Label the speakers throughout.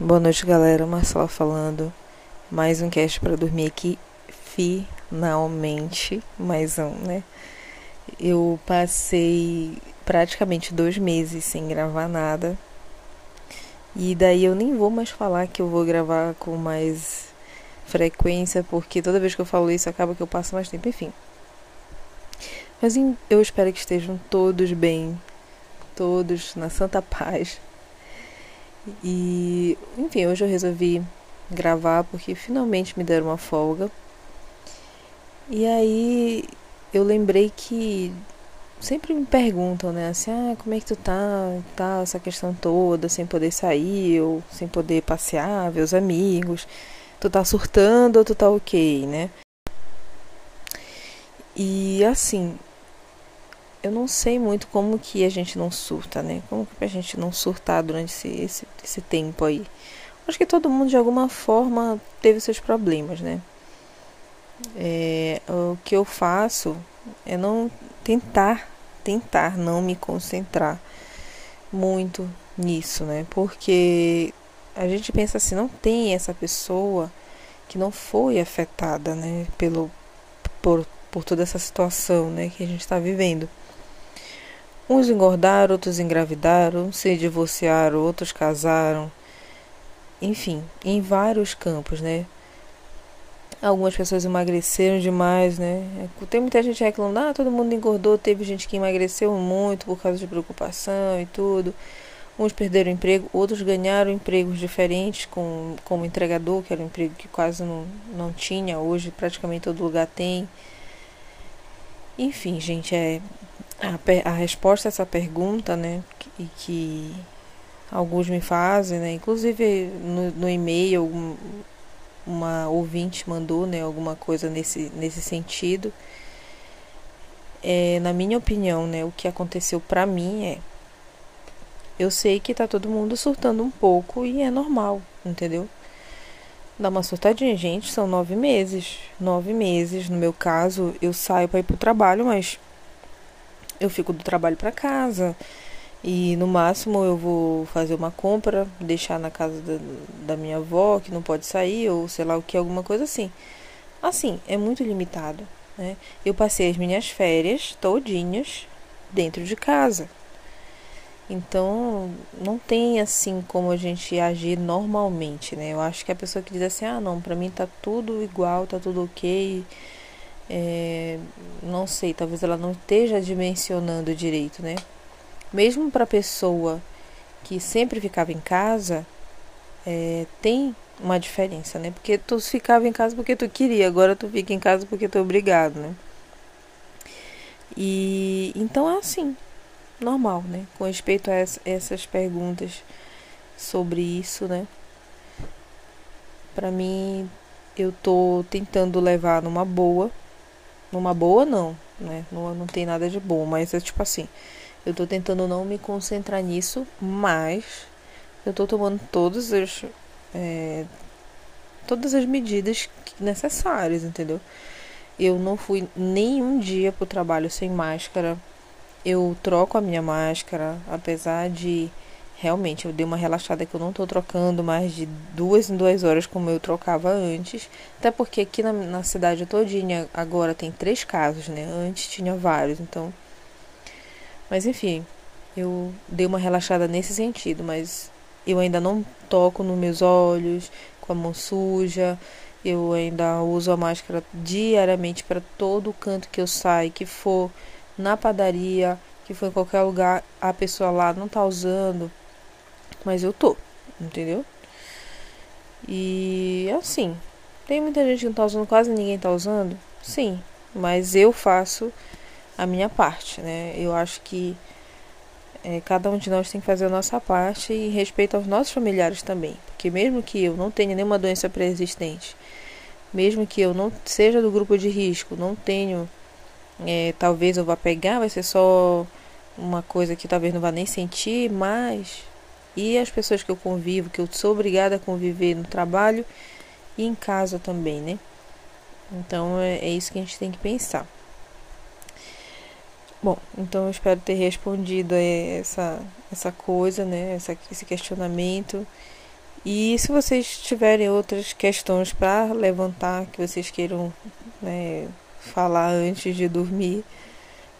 Speaker 1: Boa noite, galera. Marcela falando. Mais um cast para dormir aqui. Finalmente, mais um, né? Eu passei praticamente dois meses sem gravar nada. E daí eu nem vou mais falar que eu vou gravar com mais frequência, porque toda vez que eu falo isso acaba que eu passo mais tempo, enfim. Mas eu espero que estejam todos bem, todos na santa paz e, enfim, hoje eu resolvi gravar porque finalmente me deram uma folga. E aí eu lembrei que sempre me perguntam, né, assim, ah, como é que tu tá, tá, essa questão toda, sem poder sair, ou sem poder passear, ver os amigos, tu tá surtando ou tu tá ok, né? E assim, eu não sei muito como que a gente não surta, né? Como que a gente não surtar durante esse, esse, esse tempo aí. Acho que todo mundo de alguma forma teve seus problemas, né? É, o que eu faço é não tentar, tentar não me concentrar muito nisso, né? Porque a gente pensa assim, não tem essa pessoa que não foi afetada, né? Pelo, por, por toda essa situação, né? Que a gente está vivendo. Uns engordaram, outros engravidaram, se divorciaram, outros casaram. Enfim, em vários campos, né? Algumas pessoas emagreceram demais, né? Tem muita gente reclamando, ah, todo mundo engordou, teve gente que emagreceu muito por causa de preocupação e tudo. Uns perderam emprego, outros ganharam empregos diferentes, com, como entregador, que era um emprego que quase não, não tinha, hoje praticamente todo lugar tem. Enfim, gente, é a, a resposta a essa pergunta, né, que, que alguns me fazem, né, inclusive no, no e-mail uma ouvinte mandou, né, alguma coisa nesse, nesse sentido. É, na minha opinião, né, o que aconteceu para mim é eu sei que tá todo mundo surtando um pouco e é normal, entendeu? Dá uma surtadinha, gente, são nove meses. Nove meses, no meu caso, eu saio para ir pro trabalho, mas eu fico do trabalho para casa e no máximo eu vou fazer uma compra, deixar na casa da, da, minha avó que não pode sair ou sei lá o que, alguma coisa assim. Assim, é muito limitado. Né? Eu passei as minhas férias todinhas dentro de casa. Então, não tem assim como a gente agir normalmente, né? Eu acho que a pessoa que diz assim, ah, não, pra mim tá tudo igual, tá tudo ok, é, não sei, talvez ela não esteja dimensionando direito, né? Mesmo para pessoa que sempre ficava em casa, é, tem uma diferença, né? Porque tu ficava em casa porque tu queria, agora tu fica em casa porque tu é obrigado, né? E então é assim, normal, né? Com respeito a essas perguntas sobre isso, né? Para mim, eu tô tentando levar numa boa, numa boa, não, né? Não, não tem nada de bom, mas é tipo assim. Eu tô tentando não me concentrar nisso, mas eu tô tomando todas as. É, todas as medidas necessárias, entendeu? Eu não fui nenhum dia pro trabalho sem máscara. Eu troco a minha máscara, apesar de realmente eu dei uma relaxada que eu não estou trocando mais de duas em duas horas como eu trocava antes. Até porque aqui na, na cidade todinha agora tem três casos, né? Antes tinha vários, então. Mas enfim, eu dei uma relaxada nesse sentido, mas eu ainda não toco nos meus olhos com a mão suja. Eu ainda uso a máscara diariamente para todo canto que eu saio, que for na padaria, que for em qualquer lugar, a pessoa lá não tá usando mas eu tô, entendeu? E assim, tem muita gente que não tá usando, quase ninguém tá usando, sim, mas eu faço a minha parte, né? Eu acho que é, cada um de nós tem que fazer a nossa parte e respeito aos nossos familiares também, porque mesmo que eu não tenha nenhuma doença pré-existente, mesmo que eu não seja do grupo de risco, não tenho, é, talvez eu vá pegar, vai ser só uma coisa que talvez não vá nem sentir, mas e as pessoas que eu convivo, que eu sou obrigada a conviver no trabalho e em casa também, né? Então é, é isso que a gente tem que pensar. Bom, então eu espero ter respondido essa, essa coisa, né? Essa, esse questionamento. E se vocês tiverem outras questões para levantar que vocês queiram né, falar antes de dormir,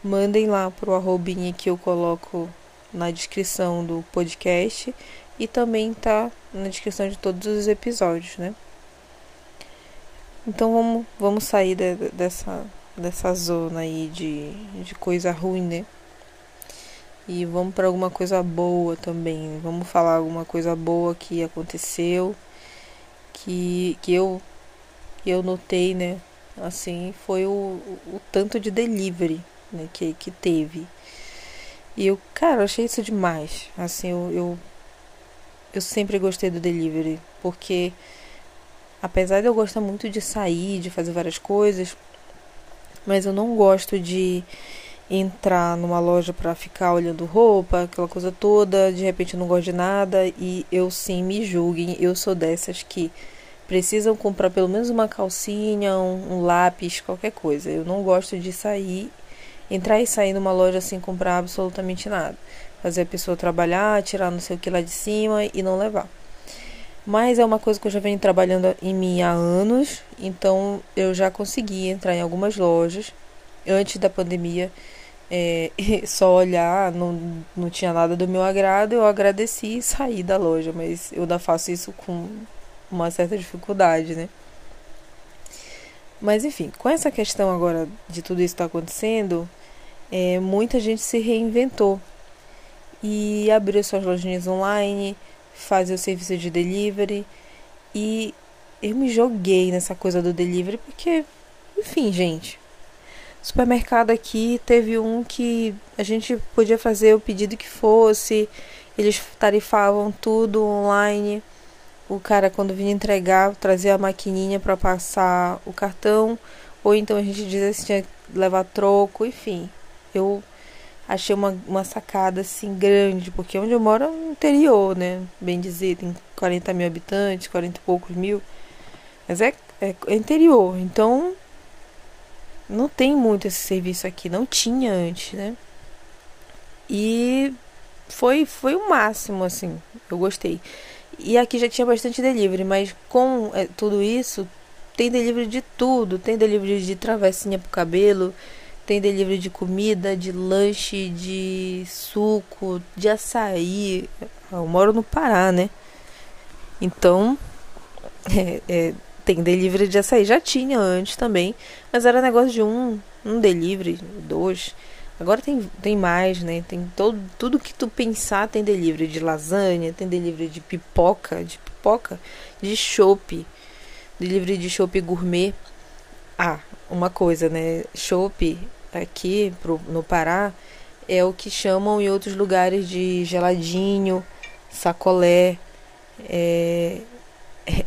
Speaker 1: mandem lá pro arrobinha que eu coloco na descrição do podcast e também tá na descrição de todos os episódios, né? Então vamos, vamos sair de, dessa, dessa zona aí de, de coisa ruim, né? E vamos para alguma coisa boa também. Vamos falar alguma coisa boa que aconteceu, que, que eu, que eu notei, né? Assim, foi o, o tanto de delivery né, que, que teve. E eu, cara, achei isso demais. Assim, eu, eu, eu sempre gostei do delivery, porque apesar de eu gostar muito de sair, de fazer várias coisas, mas eu não gosto de entrar numa loja para ficar olhando roupa, aquela coisa toda, de repente eu não gosto de nada e eu sim me julguem, eu sou dessas que precisam comprar pelo menos uma calcinha, um, um lápis, qualquer coisa. Eu não gosto de sair, entrar e sair numa loja sem comprar absolutamente nada. Fazer a pessoa trabalhar, tirar não sei o que lá de cima e não levar. Mas é uma coisa que eu já venho trabalhando em mim há anos, então eu já consegui entrar em algumas lojas antes da pandemia. É, só olhar, não, não tinha nada do meu agrado, eu agradeci e saí da loja, mas eu ainda faço isso com uma certa dificuldade, né? Mas enfim, com essa questão agora de tudo isso está acontecendo, é, muita gente se reinventou e abriu suas lojinhas online, fazer o serviço de delivery. E eu me joguei nessa coisa do delivery porque, enfim, gente. Supermercado aqui teve um que a gente podia fazer o pedido que fosse, eles tarifavam tudo online. O cara, quando vinha entregar, trazia a maquininha para passar o cartão, ou então a gente dizia se tinha que levar troco, enfim. Eu achei uma, uma sacada assim grande, porque onde eu moro é no interior, né? Bem dizer, tem 40 mil habitantes, 40 e poucos mil. Mas é, é, é interior, então não tem muito esse serviço aqui, não tinha antes, né? E foi, foi o máximo, assim, eu gostei. E aqui já tinha bastante delivery, mas com é, tudo isso, tem delivery de tudo. Tem delivery de travessinha pro cabelo, tem delivery de comida, de lanche, de suco, de açaí. Eu moro no Pará, né? Então, é, é, tem delivery de açaí. Já tinha antes também, mas era negócio de um, um delivery, dois. Agora tem, tem mais, né? Tem todo, tudo que tu pensar tem delivery de lasanha, tem delivery de pipoca, de pipoca, de chopp, delivery de chopp gourmet. Ah, uma coisa, né? Chopp aqui pro, no Pará é o que chamam em outros lugares de geladinho, sacolé, é,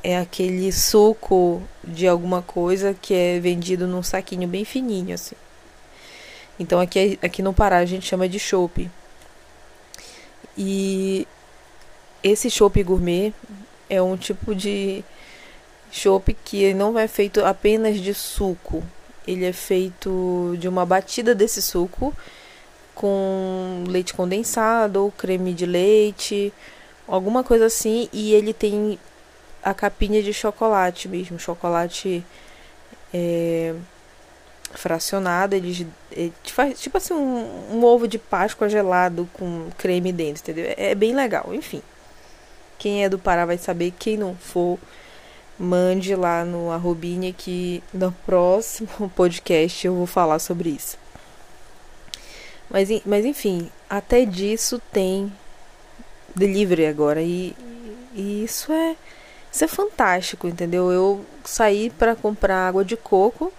Speaker 1: é aquele suco de alguma coisa que é vendido num saquinho bem fininho assim. Então aqui, aqui no Pará a gente chama de chopp. E esse chopp gourmet é um tipo de chopp que não é feito apenas de suco, ele é feito de uma batida desse suco com leite condensado ou creme de leite, alguma coisa assim, e ele tem a capinha de chocolate mesmo, chocolate é, fracionado, ele, ele faz tipo assim um, um, ovo de Páscoa gelado com creme dentro, entendeu? É, é bem legal, enfim. Quem é do Pará vai saber, quem não for mande lá no arrobinha que no próximo podcast eu vou falar sobre isso. Mas, mas enfim, até disso tem delivery agora e, e isso é isso é fantástico, entendeu? Eu saí para comprar água de coco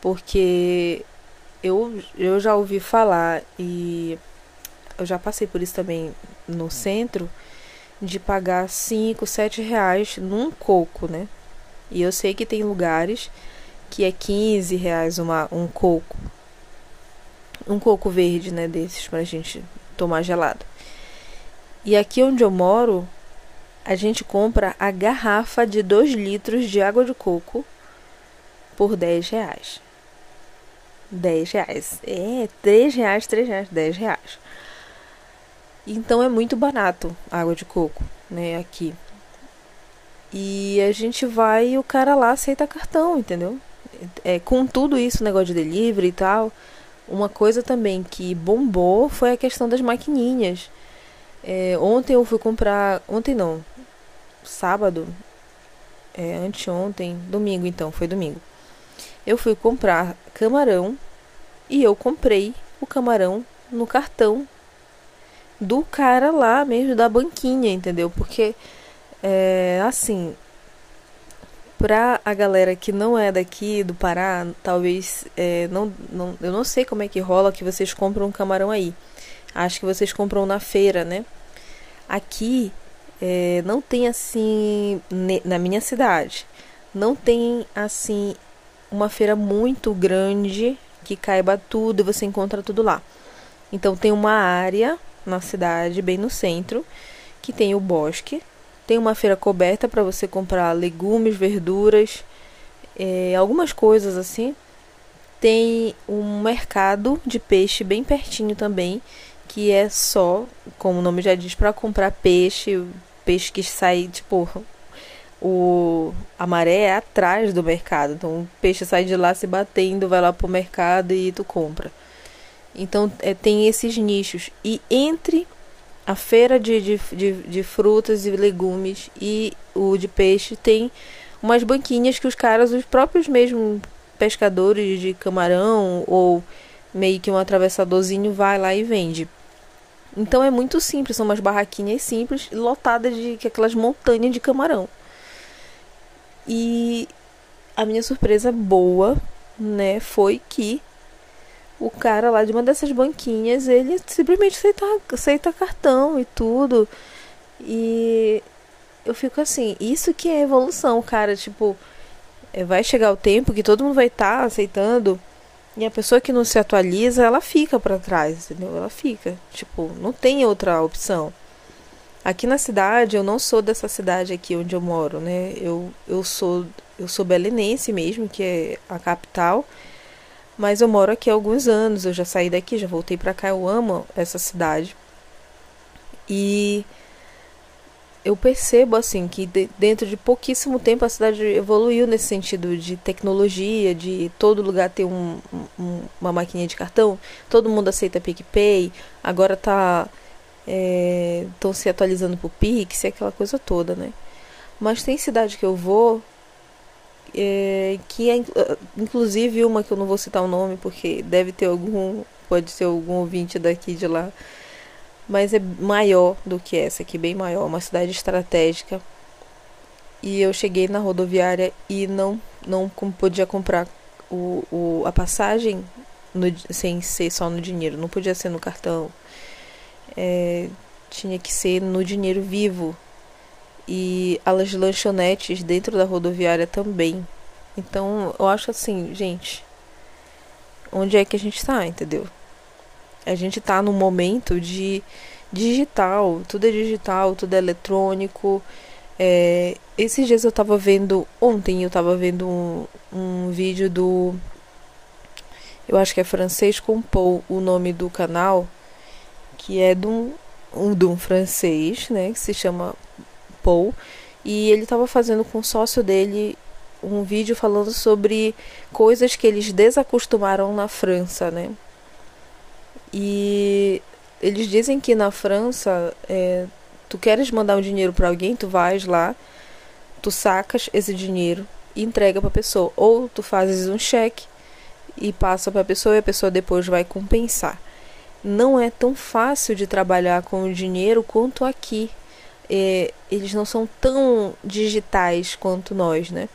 Speaker 1: porque eu, eu já ouvi falar e eu já passei por isso também no centro de pagar 5, 7 reais num coco, né? E eu sei que tem lugares que é 15 reais uma, um coco. Um coco verde, né? Desses pra gente tomar gelado. E aqui onde eu moro, a gente compra a garrafa de 2 litros de água de coco por 10 reais. 10 reais. É, 3 reais, 3 reais, 10 reais. Então é muito barato a água de coco, né, aqui. E a gente vai e o cara lá aceita cartão, entendeu? É, com tudo isso, negócio de delivery e tal, uma coisa também que bombou foi a questão das maquininhas. É, ontem eu fui comprar. Ontem não. Sábado. É, anteontem. Domingo então, foi domingo. Eu fui comprar camarão e eu comprei o camarão no cartão do cara lá mesmo, da banquinha, entendeu? Porque, é, assim, pra a galera que não é daqui do Pará, talvez, é, não, não, eu não sei como é que rola que vocês compram um camarão aí. Acho que vocês compram na feira, né? Aqui, é, não tem assim, na minha cidade, não tem assim, uma feira muito grande que caiba tudo e você encontra tudo lá. Então tem uma área na cidade, bem no centro, que tem o bosque. Tem uma feira coberta para você comprar legumes, verduras, é, algumas coisas assim. Tem um mercado de peixe bem pertinho também, que é só, como o nome já diz, para comprar peixe, peixe que sai, tipo, o a maré é atrás do mercado. Então o peixe sai de lá se batendo, vai lá pro mercado e tu compra. Então é, tem esses nichos. E entre a feira de, de, de, de, frutas e legumes e o de peixe tem umas banquinhas que os caras, os próprios mesmo pescadores de camarão ou meio que um atravessadorzinho vai lá e vende. Então é muito simples, são umas barraquinhas simples lotadas de aquelas montanhas de camarão. E a minha surpresa boa, né, foi que o cara lá de uma dessas banquinhas, ele simplesmente aceita, aceita cartão e tudo. E eu fico assim, isso que é evolução, cara. Tipo, é, vai chegar o tempo que todo mundo vai estar tá aceitando. E a pessoa que não se atualiza, ela fica para trás, entendeu? Ela fica. Tipo, não tem outra opção. Aqui na cidade, eu não sou dessa cidade aqui onde eu moro, né? Eu, eu sou eu sou belenense mesmo, que é a capital. Mas eu moro aqui há alguns anos, eu já saí daqui, já voltei para cá, eu amo essa cidade. E eu percebo assim que de, dentro de pouquíssimo tempo a cidade evoluiu nesse sentido de tecnologia, de todo lugar ter um, um, uma maquininha de cartão, todo mundo aceita PicPay, agora tá estão é, se atualizando pro Pix, aquela coisa toda, né? Mas tem cidade que eu vou é, que é inclusive uma que eu não vou citar o nome porque deve ter algum, pode ser algum ouvinte daqui de lá, mas é maior do que essa aqui, bem maior, uma cidade estratégica. E eu cheguei na rodoviária e não não podia comprar o, o, a passagem no, sem ser só no dinheiro, não podia ser no cartão. É, tinha que ser no dinheiro vivo e as lanchonetes dentro da rodoviária também. Então, eu acho assim, gente, onde é que a gente está, entendeu? A gente está no momento de digital, tudo é digital, tudo é eletrônico. É, esses dias eu estava vendo, ontem eu estava vendo um, um vídeo do, eu acho que é francês com Paul, o nome do canal, que é de um, um, de um francês, né, que se chama Paul, e ele estava fazendo com o sócio dele um vídeo falando sobre coisas que eles desacostumaram na França, né? E eles dizem que na França, é, tu queres mandar um dinheiro para alguém, tu vais lá, tu sacas esse dinheiro e entrega para a pessoa, ou tu fazes um cheque e passa para a pessoa e a pessoa depois vai compensar. Não é tão fácil de trabalhar com o dinheiro quanto aqui é, eles não são tão digitais quanto nós, né?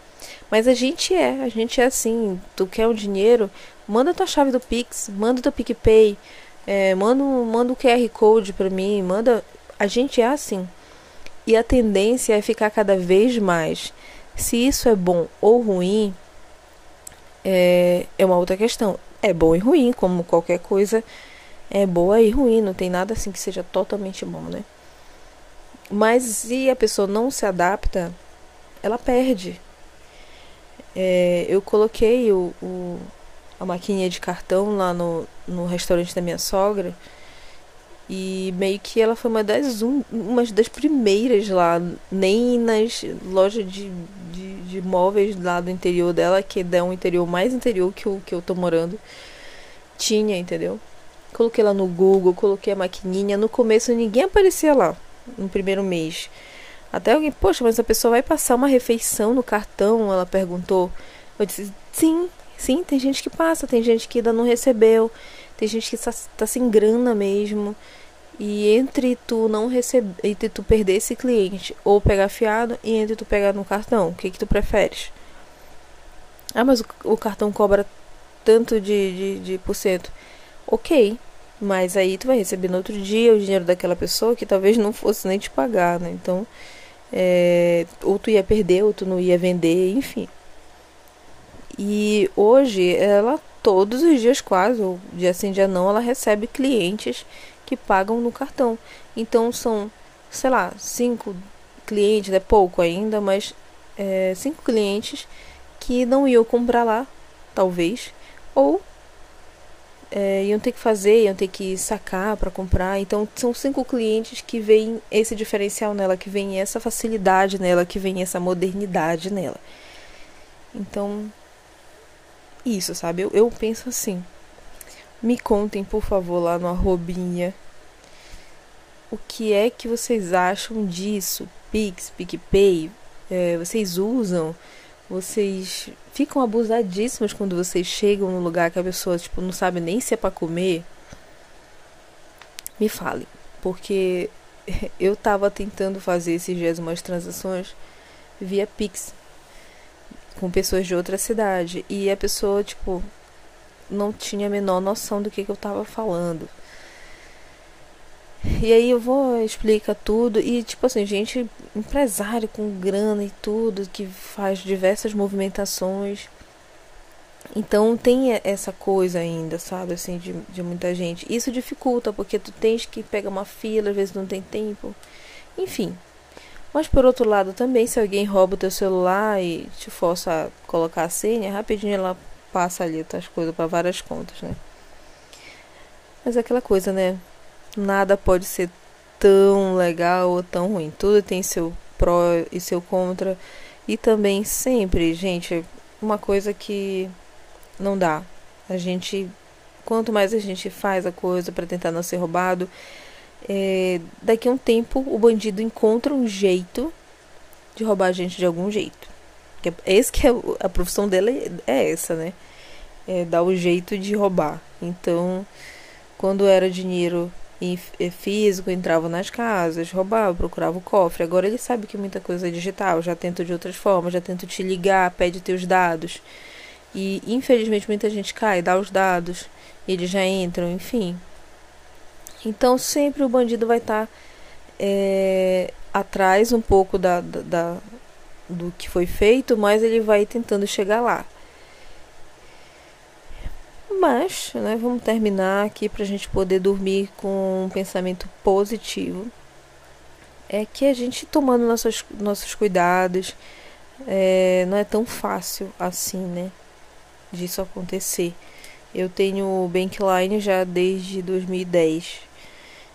Speaker 1: Mas a gente é, a gente é assim. Tu quer um dinheiro, manda tua chave do Pix, manda teu PicPay, é, manda, manda o QR Code para mim, manda. A gente é assim. E a tendência é ficar cada vez mais. Se isso é bom ou ruim, é, é uma outra questão. É bom e ruim, como qualquer coisa é boa e ruim. Não tem nada assim que seja totalmente bom, né? Mas se a pessoa não se adapta, ela perde. É, eu coloquei o, o, a maquininha de cartão lá no, no restaurante da minha sogra E meio que ela foi uma das, um, uma das primeiras lá, nem nas lojas de, de, de móveis lá do interior dela, que é um interior mais interior que o que eu tô morando, tinha, entendeu? Coloquei lá no Google, coloquei a maquininha. No começo ninguém aparecia lá, no primeiro mês. Até alguém, poxa, mas a pessoa vai passar uma refeição no cartão? Ela perguntou. Eu disse, sim, sim, tem gente que passa, tem gente que ainda não recebeu, tem gente que está tá sem grana mesmo. E entre tu não receber, entre tu perder esse cliente ou pegar fiado e entre tu pegar no cartão, o que que tu preferes? Ah, mas o, o cartão cobra tanto de, de, de por cento. Ok, mas aí tu vai receber no outro dia o dinheiro daquela pessoa que talvez não fosse nem te pagar, né? Então, é, ou tu ia perder, ou tu não ia vender, enfim. E hoje, ela, todos os dias quase, ou dia sim, dia não, ela recebe clientes que pagam no cartão. Então, são, sei lá, cinco clientes, é pouco ainda, mas é, cinco clientes que não iam comprar lá, talvez, ou é, iam ter que fazer, iam ter que sacar para comprar. Então, são cinco clientes que veem esse diferencial nela, que veem essa facilidade nela, que veem essa modernidade nela. Então, isso, sabe? Eu, eu penso assim. Me contem, por favor, lá no arrobinha o que é que vocês acham disso. Pix, PicPay, é, vocês usam? Vocês ficam abusadíssimos quando vocês chegam no lugar que a pessoa tipo, não sabe nem se é para comer? Me fale, porque eu tava tentando fazer esses dias umas transações via Pix com pessoas de outra cidade e a pessoa, tipo, não tinha a menor noção do que, que eu tava falando. E aí eu vou explica tudo e tipo assim, gente, empresário com grana e tudo, que faz diversas movimentações. Então tem essa coisa ainda, sabe, assim, de, de muita gente. Isso dificulta, porque tu tens que pegar uma fila, às vezes não tem tempo. Enfim. Mas por outro lado também, se alguém rouba o teu celular e te força a colocar a senha, rapidinho ela passa ali as coisas para várias contas, né? Mas é aquela coisa, né? Nada pode ser tão legal ou tão ruim. Tudo tem seu pró e seu contra. E também sempre, gente, uma coisa que não dá. A gente, quanto mais a gente faz a coisa para tentar não ser roubado, é, daqui a um tempo o bandido encontra um jeito de roubar a gente de algum jeito. É, esse que é a profissão dele é essa, né? É dar o jeito de roubar. Então, quando era dinheiro físico, entrava nas casas, roubava, procurava o cofre. Agora ele sabe que muita coisa é digital, já tenta de outras formas, já tenta te ligar, pede teus dados. E infelizmente muita gente cai, dá os dados, eles já entram, enfim. Então sempre o bandido vai estar tá, é, atrás um pouco da, da, da, do que foi feito, mas ele vai tentando chegar lá. Mas, né, vamos terminar aqui para a gente poder dormir com um pensamento positivo. É que a gente tomando nossos, nossos cuidados, é, não é tão fácil assim, né? Disso acontecer. Eu tenho Bankline já desde 2010.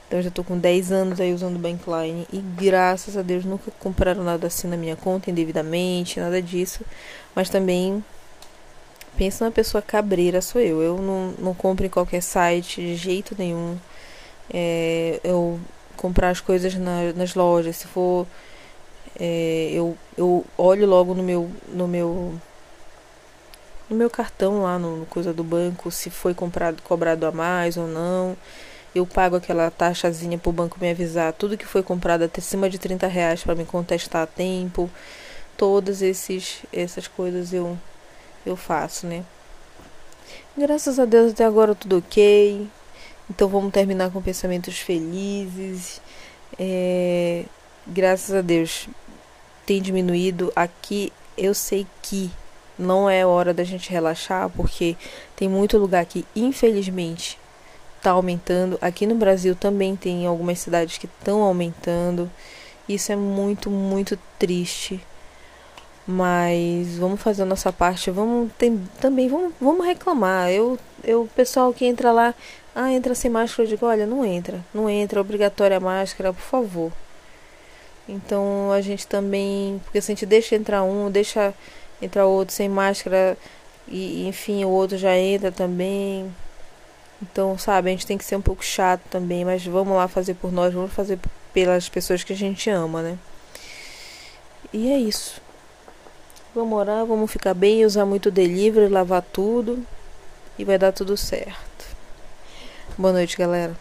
Speaker 1: Então já tô com 10 anos aí usando Bankline e graças a Deus nunca compraram nada assim na minha conta indevidamente, nada disso. Mas também Pensa numa pessoa cabreira, sou eu. Eu não, não compro em qualquer site de jeito nenhum. É, eu comprar as coisas na, nas lojas. Se for. É, eu, eu olho logo no meu. No meu no meu cartão lá no, no coisa do banco se foi comprado cobrado a mais ou não eu pago aquela taxazinha pro banco me avisar tudo que foi comprado até cima de 30 reais para me contestar a tempo todas esses essas coisas eu eu faço, né? Graças a Deus até agora tudo ok. Então vamos terminar com pensamentos felizes. É, graças a Deus tem diminuído. Aqui eu sei que não é hora da gente relaxar, porque tem muito lugar que infelizmente está aumentando. Aqui no Brasil também tem algumas cidades que estão aumentando. Isso é muito, muito triste. Mas vamos fazer a nossa parte, vamos tem, também vamos, vamos reclamar. Eu, eu, pessoal que entra lá, ah, entra sem máscara, eu digo, olha, não entra, não entra, é obrigatória a máscara, por favor. Então a gente também, porque se a gente deixa entrar um, deixa entrar outro sem máscara e enfim, o outro já entra também. Então, sabe, a gente tem que ser um pouco chato também, mas vamos lá fazer por nós, vamos fazer pelas pessoas que a gente ama, né? E é isso. Vamos orar, vamos ficar bem, usar muito delivery, lavar tudo e vai dar tudo certo. Boa noite, galera.